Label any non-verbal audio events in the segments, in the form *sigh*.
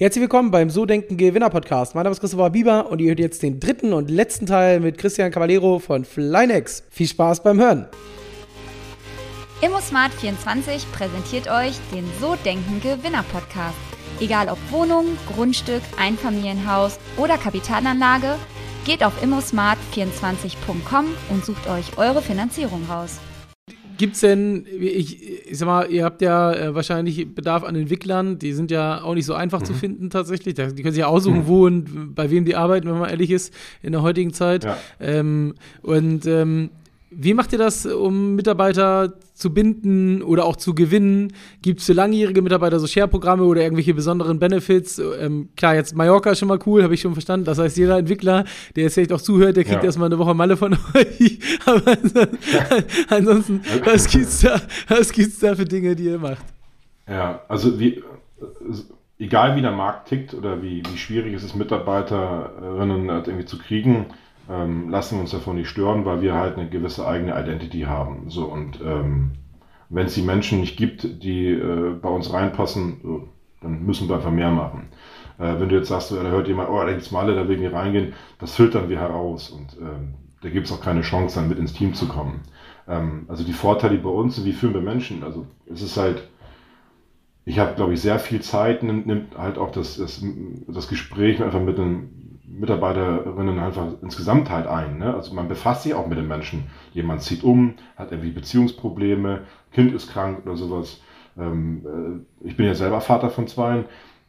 Herzlich willkommen beim So Denken Gewinner Podcast. Mein Name ist Christopher Bieber und ihr hört jetzt den dritten und letzten Teil mit Christian Cavallero von Flynex. Viel Spaß beim Hören. ImmoSmart24 präsentiert euch den So Denken Gewinner Podcast. Egal ob Wohnung, Grundstück, Einfamilienhaus oder Kapitalanlage, geht auf immosmart24.com und sucht euch eure Finanzierung raus. Gibt es denn, ich, ich sag mal, ihr habt ja äh, wahrscheinlich Bedarf an Entwicklern, die sind ja auch nicht so einfach mhm. zu finden tatsächlich. Die können sich ja aussuchen, mhm. wo und bei wem die arbeiten, wenn man ehrlich ist, in der heutigen Zeit. Ja. Ähm, und ähm, wie macht ihr das, um Mitarbeiter zu binden oder auch zu gewinnen? Gibt es für langjährige Mitarbeiter so Share-Programme oder irgendwelche besonderen Benefits? Ähm, klar, jetzt Mallorca ist schon mal cool, habe ich schon verstanden. Das heißt, jeder Entwickler, der jetzt vielleicht auch zuhört, der kriegt ja. erstmal eine Woche Malle von *laughs* euch. Aber ansonsten, was gibt's da, was gibt's da für Dinge, die ihr macht? Ja, also wie, egal wie der Markt tickt oder wie, wie schwierig es ist, Mitarbeiterinnen halt irgendwie zu kriegen, ähm, lassen wir uns davon nicht stören, weil wir halt eine gewisse eigene Identity haben. So und ähm, wenn es die Menschen nicht gibt, die äh, bei uns reinpassen, so, dann müssen wir einfach mehr machen. Äh, wenn du jetzt sagst, da hört jemand, oh, da gibt's Malle, da will ich reingehen, das filtern wir heraus und ähm, da gibt es auch keine Chance, dann mit ins Team zu kommen. Ähm, also die Vorteile bei uns sind, wie führen wir Menschen? Also es ist halt, ich habe, glaube ich, sehr viel Zeit, nimmt, nimmt halt auch das, das, das Gespräch einfach mit einem Mitarbeiterinnen einfach insgesamt halt ein. Ne? Also man befasst sich auch mit den Menschen. Jemand zieht um, hat irgendwie Beziehungsprobleme, Kind ist krank oder sowas. Ähm, äh, ich bin ja selber Vater von zwei.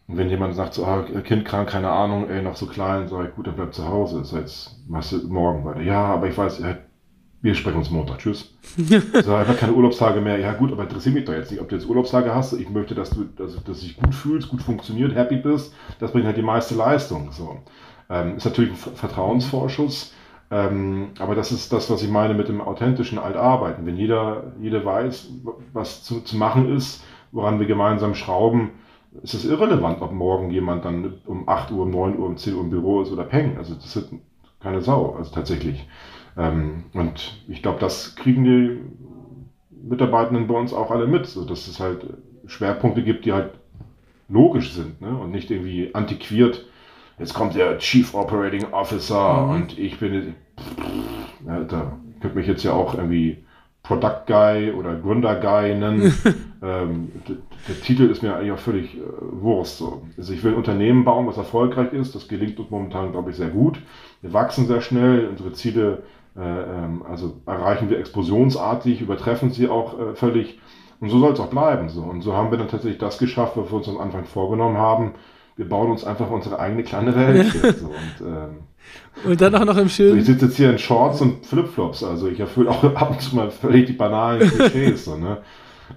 Und wenn jemand sagt, so, ah, Kind krank, keine Ahnung, ey, noch so klein, sag ich, gut, dann bleib zu Hause. So, jetzt machst du morgen weiter. Ja, aber ich weiß, ja, wir sprechen uns Montag. Tschüss. *laughs* so, einfach keine Urlaubstage mehr. Ja, gut, aber interessiert mich doch jetzt nicht, ob du jetzt Urlaubstage hast. Ich möchte, dass du, dass, dass du dich gut fühlst, gut funktioniert, happy bist. Das bringt halt die meiste Leistung. So. Ähm, ist natürlich ein Vertrauensvorschuss, ähm, aber das ist das, was ich meine mit dem authentischen Altarbeiten. Wenn jeder, jeder weiß, was zu, zu machen ist, woran wir gemeinsam schrauben, ist es irrelevant, ob morgen jemand dann um 8 Uhr, um 9 Uhr, um 10 Uhr im Büro ist oder peng. Also das ist keine Sau, also tatsächlich. Ähm, und ich glaube, das kriegen die Mitarbeitenden bei uns auch alle mit, so dass es halt Schwerpunkte gibt, die halt logisch sind ne? und nicht irgendwie antiquiert jetzt kommt der Chief Operating Officer mhm. und ich bin, da könnte mich jetzt ja auch irgendwie Product Guy oder Gründer Guy nennen. *laughs* ähm, der, der, Titel ist mir eigentlich auch völlig äh, Wurst. So. Also ich will ein Unternehmen bauen, was erfolgreich ist. Das gelingt uns momentan, glaube ich, sehr gut. Wir wachsen sehr schnell. Unsere Ziele äh, ähm, also erreichen wir explosionsartig, übertreffen sie auch äh, völlig. Und so soll es auch bleiben. So. Und so haben wir dann tatsächlich das geschafft, was wir uns am Anfang vorgenommen haben wir bauen uns einfach unsere eigene kleine Welt. So, und, ähm, und dann auch noch im schönen. Ich sitze jetzt hier in Shorts und Flipflops, also ich erfülle auch *laughs* ab und zu mal völlig die banalen Klischees. so, ne?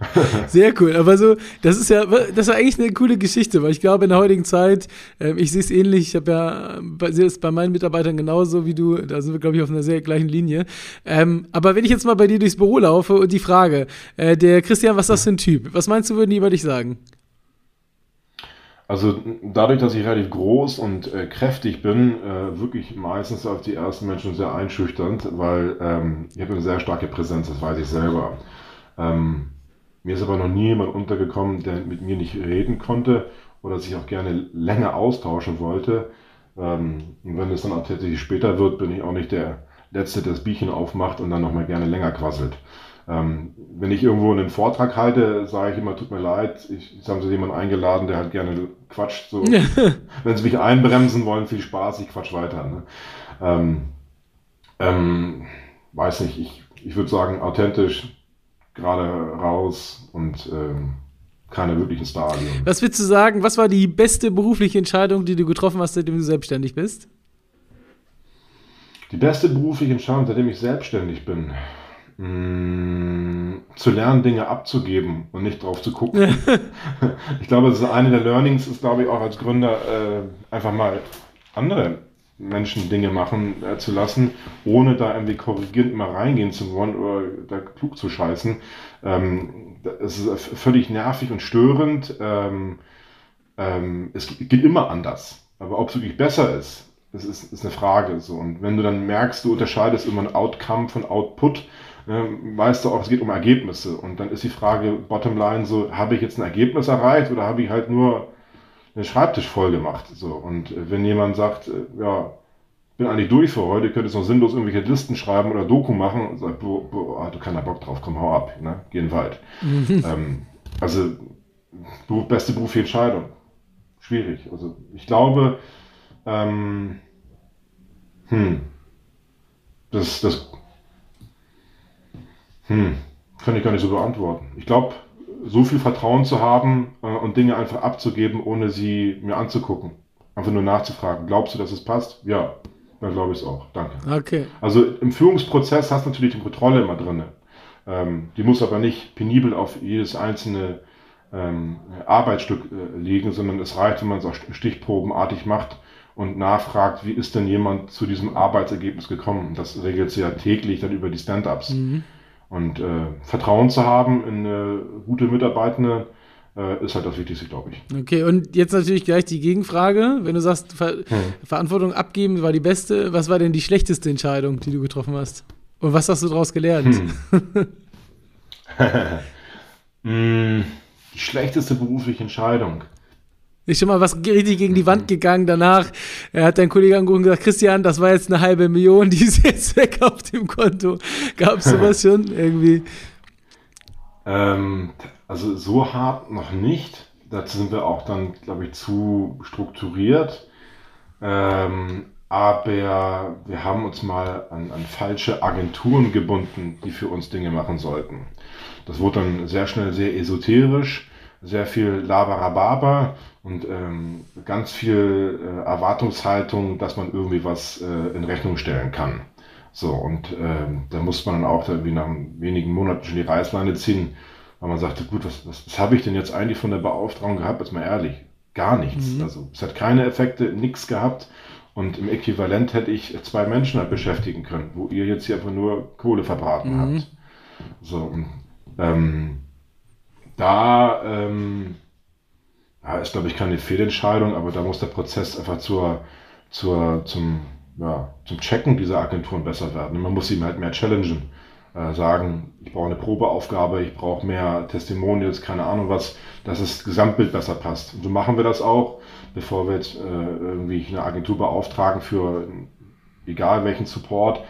*laughs* Sehr cool. Aber so, das ist ja, das war eigentlich eine coole Geschichte, weil ich glaube, in der heutigen Zeit, äh, ich sehe es ähnlich, ich habe ja, sehe es bei meinen Mitarbeitern genauso wie du, da sind wir, glaube ich, auf einer sehr gleichen Linie. Ähm, aber wenn ich jetzt mal bei dir durchs Büro laufe und die Frage, äh, der Christian, was ist das für ein Typ? Was meinst du, würden die über dich sagen? Also dadurch, dass ich relativ groß und äh, kräftig bin, äh, wirklich meistens auf die ersten Menschen sehr einschüchternd, weil ähm, ich habe eine sehr starke Präsenz, das weiß ich selber. Ähm, mir ist aber noch nie jemand untergekommen, der mit mir nicht reden konnte oder sich auch gerne länger austauschen wollte. Ähm, und wenn es dann auch tatsächlich später wird, bin ich auch nicht der Letzte, der das Bierchen aufmacht und dann nochmal gerne länger quasselt. Ähm, wenn ich irgendwo einen Vortrag halte, sage ich immer, tut mir leid, ich, jetzt haben sie jemanden eingeladen, der halt gerne quatscht. So. *laughs* wenn sie mich einbremsen wollen, viel Spaß, ich quatsch weiter. Ne? Ähm, ähm, weiß nicht, ich, ich würde sagen, authentisch, gerade raus und ähm, keine wirklichen Stadien. Was würdest du sagen, was war die beste berufliche Entscheidung, die du getroffen hast, seitdem du selbstständig bist? Die beste berufliche Entscheidung, seitdem ich selbstständig bin zu lernen, Dinge abzugeben und nicht drauf zu gucken. *laughs* ich glaube, das ist eine der Learnings, ist glaube ich auch als Gründer äh, einfach mal andere Menschen Dinge machen äh, zu lassen, ohne da irgendwie korrigierend mal reingehen zu wollen oder da klug zu scheißen. Ähm, es ist völlig nervig und störend. Ähm, ähm, es geht immer anders. Aber ob es wirklich besser ist, das ist, ist eine Frage. So. Und wenn du dann merkst, du unterscheidest immer ein Outcome von Output, ähm, weißt du auch, es geht um Ergebnisse. Und dann ist die Frage, bottom line, so, habe ich jetzt ein Ergebnis erreicht oder habe ich halt nur den Schreibtisch voll gemacht. So. Und wenn jemand sagt, äh, ja, bin eigentlich durch für heute, könntest noch sinnlos irgendwelche Listen schreiben oder Doku machen und sagt, boah, boah, du keiner Bock drauf, komm, hau ab, ne? geh in den Wald. Mhm. Ähm, also, beste berufliche Entscheidung. Schwierig. Also, ich glaube, ähm, hm, das, das, hm, kann ich gar nicht so beantworten. Ich glaube, so viel Vertrauen zu haben äh, und Dinge einfach abzugeben, ohne sie mir anzugucken. Einfach nur nachzufragen. Glaubst du, dass es passt? Ja, dann glaube ich es auch. Danke. Okay. Also im Führungsprozess hast du natürlich die Kontrolle immer drin. Ähm, die muss aber nicht penibel auf jedes einzelne ähm, Arbeitsstück äh, liegen, sondern es reicht, wenn man es auch stichprobenartig macht und nachfragt, wie ist denn jemand zu diesem Arbeitsergebnis gekommen. Das regelt sie ja täglich dann über die Stand-ups. Mhm. Und äh, Vertrauen zu haben in äh, gute Mitarbeitende äh, ist halt das Wichtigste, glaube ich. Okay, und jetzt natürlich gleich die Gegenfrage. Wenn du sagst, Ver hm. Verantwortung abgeben war die beste, was war denn die schlechteste Entscheidung, die du getroffen hast? Und was hast du daraus gelernt? Hm. *laughs* hm, die schlechteste berufliche Entscheidung. Ist schon mal was richtig gegen die Wand gegangen. Danach er hat dein Kollege angerufen und gesagt, Christian, das war jetzt eine halbe Million, die ist jetzt weg auf dem Konto. Gab es sowas *laughs* schon irgendwie? Ähm, also so hart noch nicht. Dazu sind wir auch dann, glaube ich, zu strukturiert. Ähm, aber wir haben uns mal an, an falsche Agenturen gebunden, die für uns Dinge machen sollten. Das wurde dann sehr schnell sehr esoterisch, sehr viel Labarababa und ähm, ganz viel äh, Erwartungshaltung, dass man irgendwie was äh, in Rechnung stellen kann. So, und äh, da muss man dann auch wie nach wenigen Monaten schon die Reißleine ziehen, weil man sagte, gut, was, was, was habe ich denn jetzt eigentlich von der Beauftragung gehabt? Jetzt mal ehrlich, gar nichts. Mhm. Also es hat keine Effekte, nichts gehabt. Und im Äquivalent hätte ich zwei Menschen halt beschäftigen können, wo ihr jetzt hier einfach nur Kohle verbraten mhm. habt. So, ähm, da ähm, ja, ist, glaube ich, keine Fehlentscheidung, aber da muss der Prozess einfach zur, zur, zum, ja, zum Checken dieser Agenturen besser werden. man muss sie halt mehr challengen. Äh, sagen, ich brauche eine Probeaufgabe, ich brauche mehr Testimonials, keine Ahnung was, dass das Gesamtbild besser passt. Und so machen wir das auch, bevor wir jetzt äh, irgendwie eine Agentur beauftragen für egal welchen Support,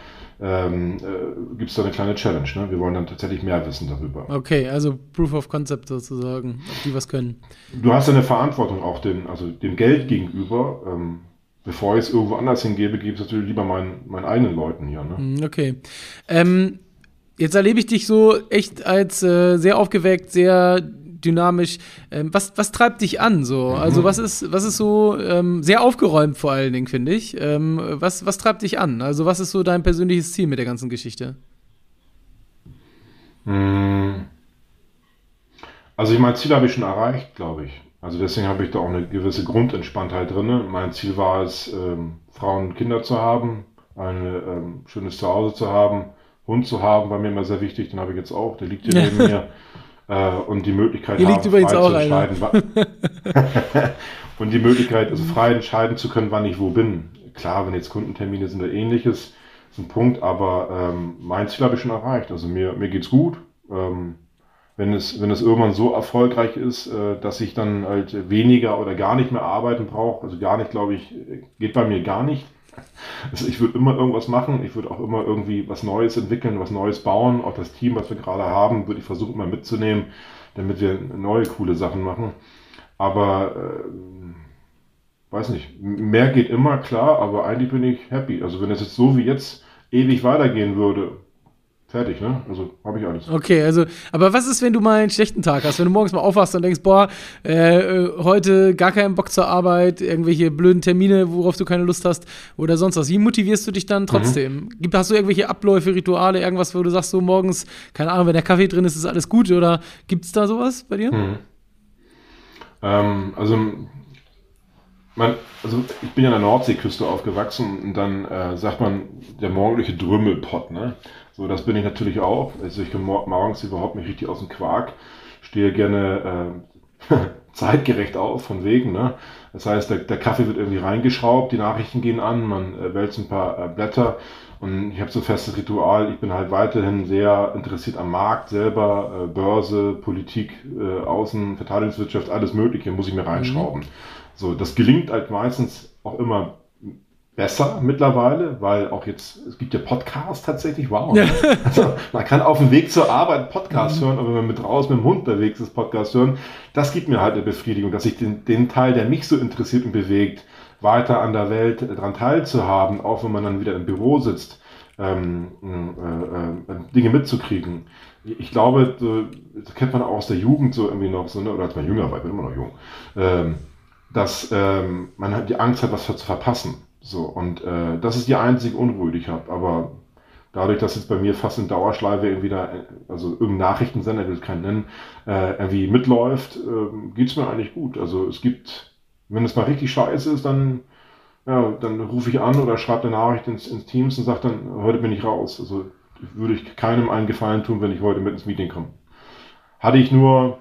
ähm, äh, gibt es da eine kleine Challenge. Ne? Wir wollen dann tatsächlich mehr wissen darüber. Okay, also Proof of Concept sozusagen, ob die was können. Du hast eine Verantwortung auch dem, also dem Geld gegenüber. Ähm, bevor ich es irgendwo anders hingebe, gebe ich es natürlich lieber meinen, meinen eigenen Leuten hier. Ne? Hm, okay. Ähm, jetzt erlebe ich dich so echt als äh, sehr aufgeweckt, sehr dynamisch. Ähm, was, was treibt dich an so? Mhm. Also was ist, was ist so ähm, sehr aufgeräumt vor allen Dingen, finde ich. Ähm, was, was treibt dich an? Also was ist so dein persönliches Ziel mit der ganzen Geschichte? Hm. Also ich mein Ziel habe ich schon erreicht, glaube ich. Also deswegen habe ich da auch eine gewisse Grundentspanntheit drin. Mein Ziel war es, ähm, Frauen und Kinder zu haben, ein ähm, schönes Zuhause zu haben, Hund zu haben, war mir immer sehr wichtig, den habe ich jetzt auch, der liegt hier *laughs* neben mir und die Möglichkeit Hier übrigens auch zu entscheiden. *laughs* und die Möglichkeit, also frei entscheiden zu können, wann ich wo bin. Klar, wenn jetzt Kundentermine sind oder ähnliches, ist ein Punkt, aber ähm, mein Ziel habe ich schon erreicht. Also mir, mir geht's gut. Ähm, wenn es, wenn es irgendwann so erfolgreich ist, äh, dass ich dann halt weniger oder gar nicht mehr arbeiten brauche, also gar nicht, glaube ich, geht bei mir gar nicht, also ich würde immer irgendwas machen, ich würde auch immer irgendwie was Neues entwickeln, was Neues bauen. Auch das Team, was wir gerade haben, würde ich versuchen mal mitzunehmen, damit wir neue coole Sachen machen. Aber äh, weiß nicht, mehr geht immer, klar, aber eigentlich bin ich happy. Also wenn es jetzt so wie jetzt ewig weitergehen würde, Fertig, ne? Also habe ich alles. Okay, also, aber was ist, wenn du mal einen schlechten Tag hast? Wenn du morgens mal aufwachst und denkst, boah, äh, äh, heute gar keinen Bock zur Arbeit, irgendwelche blöden Termine, worauf du keine Lust hast oder sonst was. Wie motivierst du dich dann trotzdem? Mhm. hast du irgendwelche Abläufe, Rituale, irgendwas, wo du sagst, so morgens, keine Ahnung, wenn der Kaffee drin ist, ist alles gut oder gibt es da sowas bei dir? Mhm. Ähm, also man, also ich bin ja an der Nordseeküste aufgewachsen und dann äh, sagt man der morgendliche Drümmelpott, ne? So, das bin ich natürlich auch. Also ich komme morgens überhaupt nicht richtig aus dem Quark, stehe gerne äh, *laughs* zeitgerecht auf, von wegen. Ne? Das heißt, der, der, Kaffee wird irgendwie reingeschraubt, die Nachrichten gehen an, man äh, wälzt ein paar äh, Blätter und ich habe so ein festes Ritual. Ich bin halt weiterhin sehr interessiert am Markt selber, äh, Börse, Politik, äh, Außen, Verteidigungswirtschaft, alles Mögliche muss ich mir reinschrauben. Mhm. So, das gelingt halt meistens auch immer besser mittlerweile, weil auch jetzt, es gibt ja Podcasts tatsächlich, wow. Ja. Also, man kann auf dem Weg zur Arbeit Podcast mhm. hören, aber wenn man mit raus mit dem Hund unterwegs ist, Podcast hören, das gibt mir halt eine Befriedigung, dass ich den, den Teil, der mich so interessiert und bewegt, weiter an der Welt daran teilzuhaben, auch wenn man dann wieder im Büro sitzt, ähm, äh, äh, Dinge mitzukriegen. Ich glaube, das kennt man auch aus der Jugend so irgendwie noch, so, ne? oder als man jünger war, ich bin immer noch jung, ähm, dass ähm, man halt die Angst hat, was zu verpassen. So, und äh, das ist die einzige Unruhe, die ich habe. Aber dadurch, dass jetzt bei mir fast in Dauerschleife irgendwie da, also irgendein Nachrichtensender, will ich keinen nennen, äh, irgendwie mitläuft, äh, geht's mir eigentlich gut. Also es gibt, wenn es mal richtig scheiße ist, dann, ja, dann rufe ich an oder schreibe eine Nachricht ins, ins Teams und sage dann, heute bin ich raus. Also würde ich keinem einen Gefallen tun, wenn ich heute mit ins Meeting komme. Hatte ich nur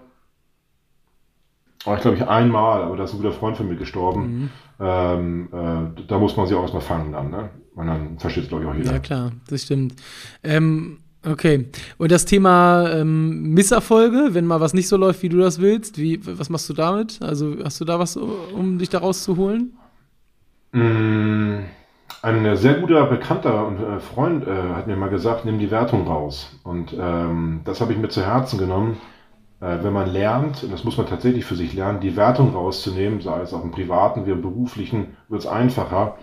war ich glaube ich einmal, aber da ist ein guter Freund von mir gestorben. Mhm. Ähm, äh, da muss man sich auch erstmal fangen dann, ne? Und dann versteht es glaube ich auch jeder. Ja klar, das stimmt. Ähm, okay. Und das Thema ähm, Misserfolge, wenn mal was nicht so läuft, wie du das willst, wie, was machst du damit? Also hast du da was, um dich da rauszuholen? Mm, ein sehr guter Bekannter und äh, Freund äh, hat mir mal gesagt, nimm die Wertung raus. Und ähm, das habe ich mir zu Herzen genommen äh, wenn man lernt, und das muss man tatsächlich für sich lernen, die Wertung rauszunehmen, sei es auch im privaten wie im beruflichen, wird es einfacher,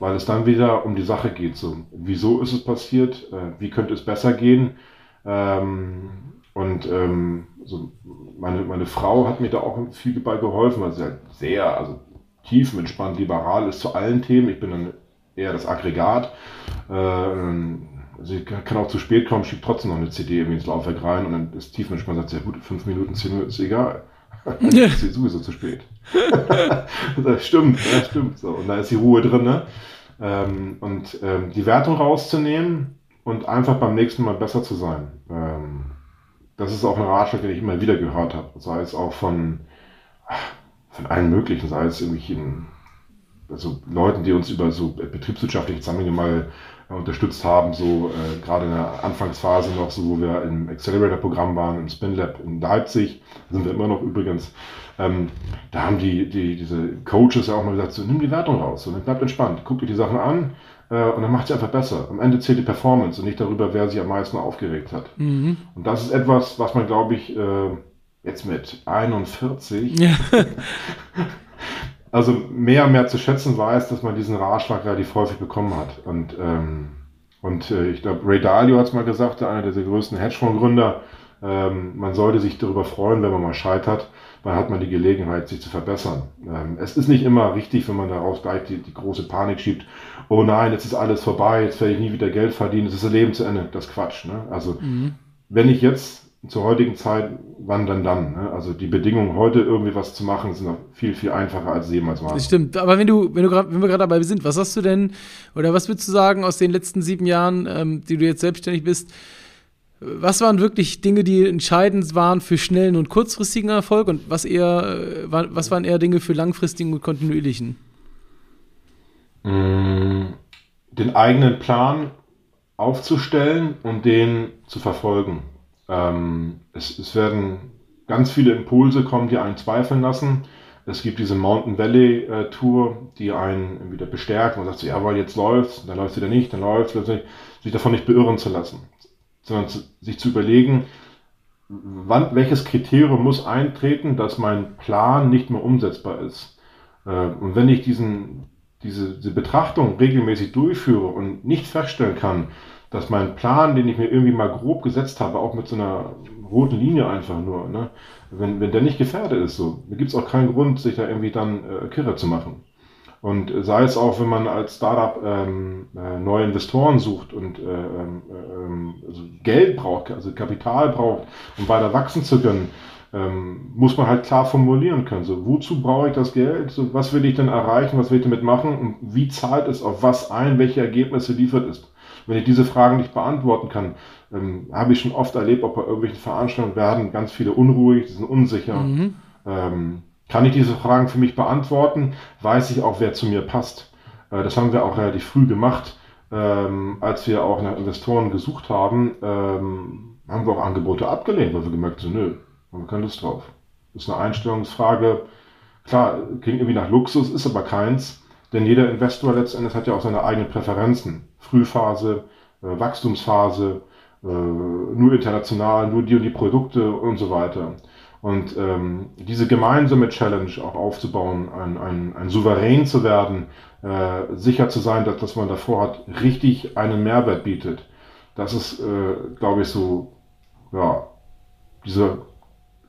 weil es dann wieder um die Sache geht. So, wieso ist es passiert? Äh, wie könnte es besser gehen? Ähm, und ähm, so meine, meine Frau hat mir da auch viel bei geholfen, weil sie halt sehr, also tiefenentspannt, liberal ist zu allen Themen. Ich bin dann eher das Aggregat. Äh, also ich kann auch zu spät kommen, schiebt trotzdem noch eine CD irgendwie ins Laufwerk rein und dann ist tiefenentspannt, sagt, ja gut, fünf Minuten, zehn Minuten ist egal. *laughs* ist sowieso zu spät. *laughs* das stimmt, das stimmt. So. Und da ist die Ruhe drin. Ne? Ähm, und ähm, die Wertung rauszunehmen und einfach beim nächsten Mal besser zu sein. Ähm, das ist auch ein Ratschlag, den ich immer wieder gehört habe. Sei es auch von, von allen möglichen, sei es irgendwelchen also Leuten, die uns über so betriebswirtschaftliche Zusammenhänge mal unterstützt haben, so äh, gerade in der Anfangsphase noch, so wo wir im Accelerator-Programm waren, im Spin Lab in Leipzig, da sind wir immer noch übrigens, ähm, da haben die, die, diese Coaches ja auch mal gesagt, so nimm die Wertung raus, so, bleibt entspannt, guck dir die Sachen an äh, und dann macht sie einfach besser. Am Ende zählt die Performance und nicht darüber, wer sich am meisten aufgeregt hat. Mhm. Und das ist etwas, was man, glaube ich, äh, jetzt mit 41 ja. *laughs* *laughs* also mehr und mehr zu schätzen weiß, dass man diesen Ratschlag relativ häufig bekommen hat. Und, ähm, und äh, ich glaube, Ray Dalio hat es mal gesagt, einer der größten Hedgefondsgründer, ähm, man sollte sich darüber freuen, wenn man mal scheitert, weil hat man die Gelegenheit, sich zu verbessern. Ähm, es ist nicht immer richtig, wenn man daraus gleich die, die große Panik schiebt, oh nein, jetzt ist alles vorbei, jetzt werde ich nie wieder Geld verdienen, es ist das Leben zu Ende. Das ist Quatsch. Ne? Also mhm. wenn ich jetzt zur heutigen Zeit, wann dann dann? Ne? Also die Bedingungen heute irgendwie was zu machen, sind noch viel, viel einfacher als jemals waren. Das stimmt. Aber wenn du, wenn du grad, wenn wir gerade dabei sind, was hast du denn, oder was würdest du sagen aus den letzten sieben Jahren, ähm, die du jetzt selbstständig bist, was waren wirklich Dinge, die entscheidend waren für schnellen und kurzfristigen Erfolg und was eher, äh, was waren eher Dinge für langfristigen und kontinuierlichen? Mm, den eigenen Plan aufzustellen und den zu verfolgen. Ähm, es, es werden ganz viele Impulse kommen, die einen zweifeln lassen. Es gibt diese Mountain Valley äh, Tour, die einen wieder bestärkt. Man sagt so, ja, weil jetzt läuft, dann läuft es wieder nicht, dann läuft es, sich davon nicht beirren zu lassen, sondern zu, sich zu überlegen, wann, welches Kriterium muss eintreten, dass mein Plan nicht mehr umsetzbar ist. Äh, und wenn ich diesen, diese, diese Betrachtung regelmäßig durchführe und nicht feststellen kann, dass mein Plan, den ich mir irgendwie mal grob gesetzt habe, auch mit so einer roten Linie einfach nur, ne, wenn, wenn der nicht gefährdet ist, so, gibt es auch keinen Grund, sich da irgendwie dann äh, kirre zu machen. Und sei es auch, wenn man als Startup ähm, äh, neue Investoren sucht und äh, ähm, äh, also Geld braucht, also Kapital braucht, um weiter wachsen zu können, ähm, muss man halt klar formulieren können. So, wozu brauche ich das Geld? So, was will ich denn erreichen? Was will ich damit machen? Und wie zahlt es auf was ein? Welche Ergebnisse liefert es? Wenn ich diese Fragen nicht beantworten kann, ähm, habe ich schon oft erlebt, ob bei irgendwelchen Veranstaltungen werden ganz viele unruhig, die sind unsicher. Mhm. Ähm, kann ich diese Fragen für mich beantworten? Weiß ich auch, wer zu mir passt? Äh, das haben wir auch relativ früh gemacht, ähm, als wir auch nach Investoren gesucht haben, ähm, haben wir auch Angebote abgelehnt, weil wir gemerkt haben, nö, haben wir keine Lust drauf. Das ist eine Einstellungsfrage. klar, klingt irgendwie nach Luxus, ist aber keins, denn jeder Investor letztendlich hat ja auch seine eigenen Präferenzen. Frühphase, äh, Wachstumsphase, äh, nur international, nur die und die Produkte und so weiter. Und ähm, diese gemeinsame Challenge auch aufzubauen, ein, ein, ein souverän zu werden, äh, sicher zu sein, dass, dass man davor hat, richtig einen Mehrwert bietet. Das ist, äh, glaube ich, so, ja, diese,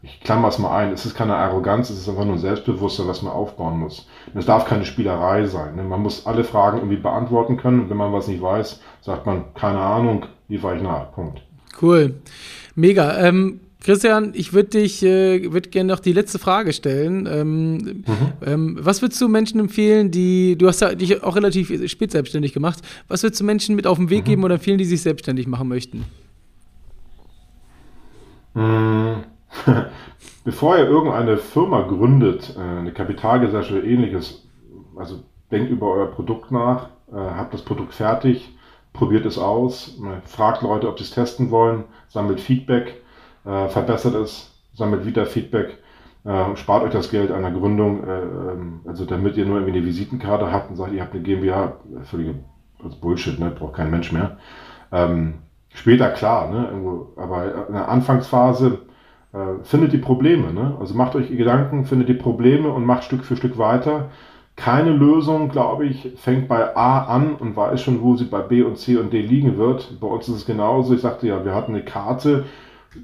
ich klammer es mal ein, es ist keine Arroganz, es ist einfach nur ein Selbstbewusstsein, was man aufbauen muss. Und es darf keine Spielerei sein. Ne? Man muss alle Fragen irgendwie beantworten können und wenn man was nicht weiß, sagt man, keine Ahnung, liefere ich nach. Punkt. Cool. Mega. Ähm, Christian, ich würde dich, äh, würde gerne noch die letzte Frage stellen. Ähm, mhm. ähm, was würdest du Menschen empfehlen, die, du hast ja dich auch relativ spät selbstständig gemacht, was würdest du Menschen mit auf den Weg mhm. geben oder empfehlen, die sich selbstständig machen möchten? Mhm. *laughs* Bevor ihr irgendeine Firma gründet, äh, eine Kapitalgesellschaft oder ähnliches, also denkt über euer Produkt nach, äh, habt das Produkt fertig, probiert es aus, fragt Leute, ob sie es testen wollen, sammelt Feedback äh, verbessert es, sammelt wieder Feedback, spart euch das Geld einer Gründung, äh, ähm, also damit ihr nur irgendwie eine Visitenkarte habt und sagt, ihr habt eine GmbH, völlige Bullshit, ne? braucht kein Mensch mehr. Ähm, später klar, ne? Aber in der Anfangsphase äh, findet die Probleme, ne? also macht euch Gedanken, findet die Probleme und macht Stück für Stück weiter. Keine Lösung, glaube ich, fängt bei A an und weiß schon, wo sie bei B und C und D liegen wird. Bei uns ist es genauso. Ich sagte ja, wir hatten eine Karte,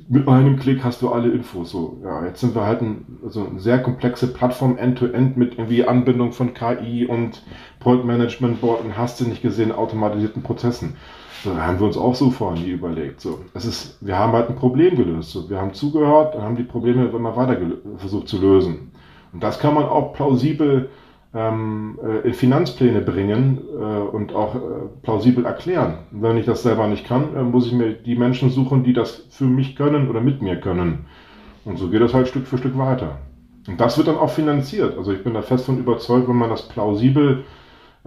mit einem Klick hast du alle Infos. So, ja, jetzt sind wir halt ein, also eine sehr komplexe Plattform End-to-End -End mit irgendwie Anbindung von KI und Point Management Board und hast du nicht gesehen, automatisierten Prozessen. So, da haben wir uns auch so vorhin nie überlegt. So, es ist, wir haben halt ein Problem gelöst. So, wir haben zugehört und haben die Probleme immer weiter versucht zu lösen. Und das kann man auch plausibel ähm, äh, in Finanzpläne bringen äh, und auch äh, plausibel erklären. wenn ich das selber nicht kann, äh, muss ich mir die Menschen suchen, die das für mich können oder mit mir können. Und so geht das halt Stück für Stück weiter. Und das wird dann auch finanziert. Also ich bin da fest von überzeugt, wenn man das plausibel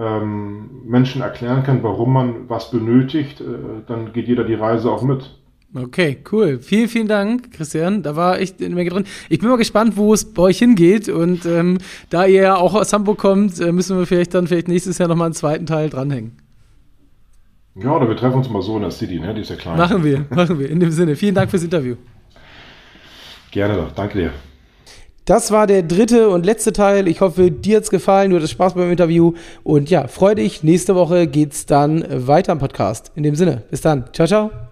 ähm, Menschen erklären kann, warum man was benötigt, äh, dann geht jeder die Reise auch mit. Okay, cool. Vielen, vielen Dank, Christian. Da war echt eine Menge drin. Ich bin mal gespannt, wo es bei euch hingeht. Und ähm, da ihr ja auch aus Hamburg kommt, äh, müssen wir vielleicht dann vielleicht nächstes Jahr nochmal einen zweiten Teil dranhängen. Ja, oder wir treffen uns mal so in der City, ne? Die ist ja klein. Machen wir, machen wir. In dem Sinne, vielen Dank fürs Interview. Gerne doch, danke dir. Das war der dritte und letzte Teil. Ich hoffe, dir hat es gefallen, du hattest Spaß beim Interview. Und ja, freu dich. Nächste Woche geht's dann weiter im Podcast. In dem Sinne, bis dann. Ciao, ciao.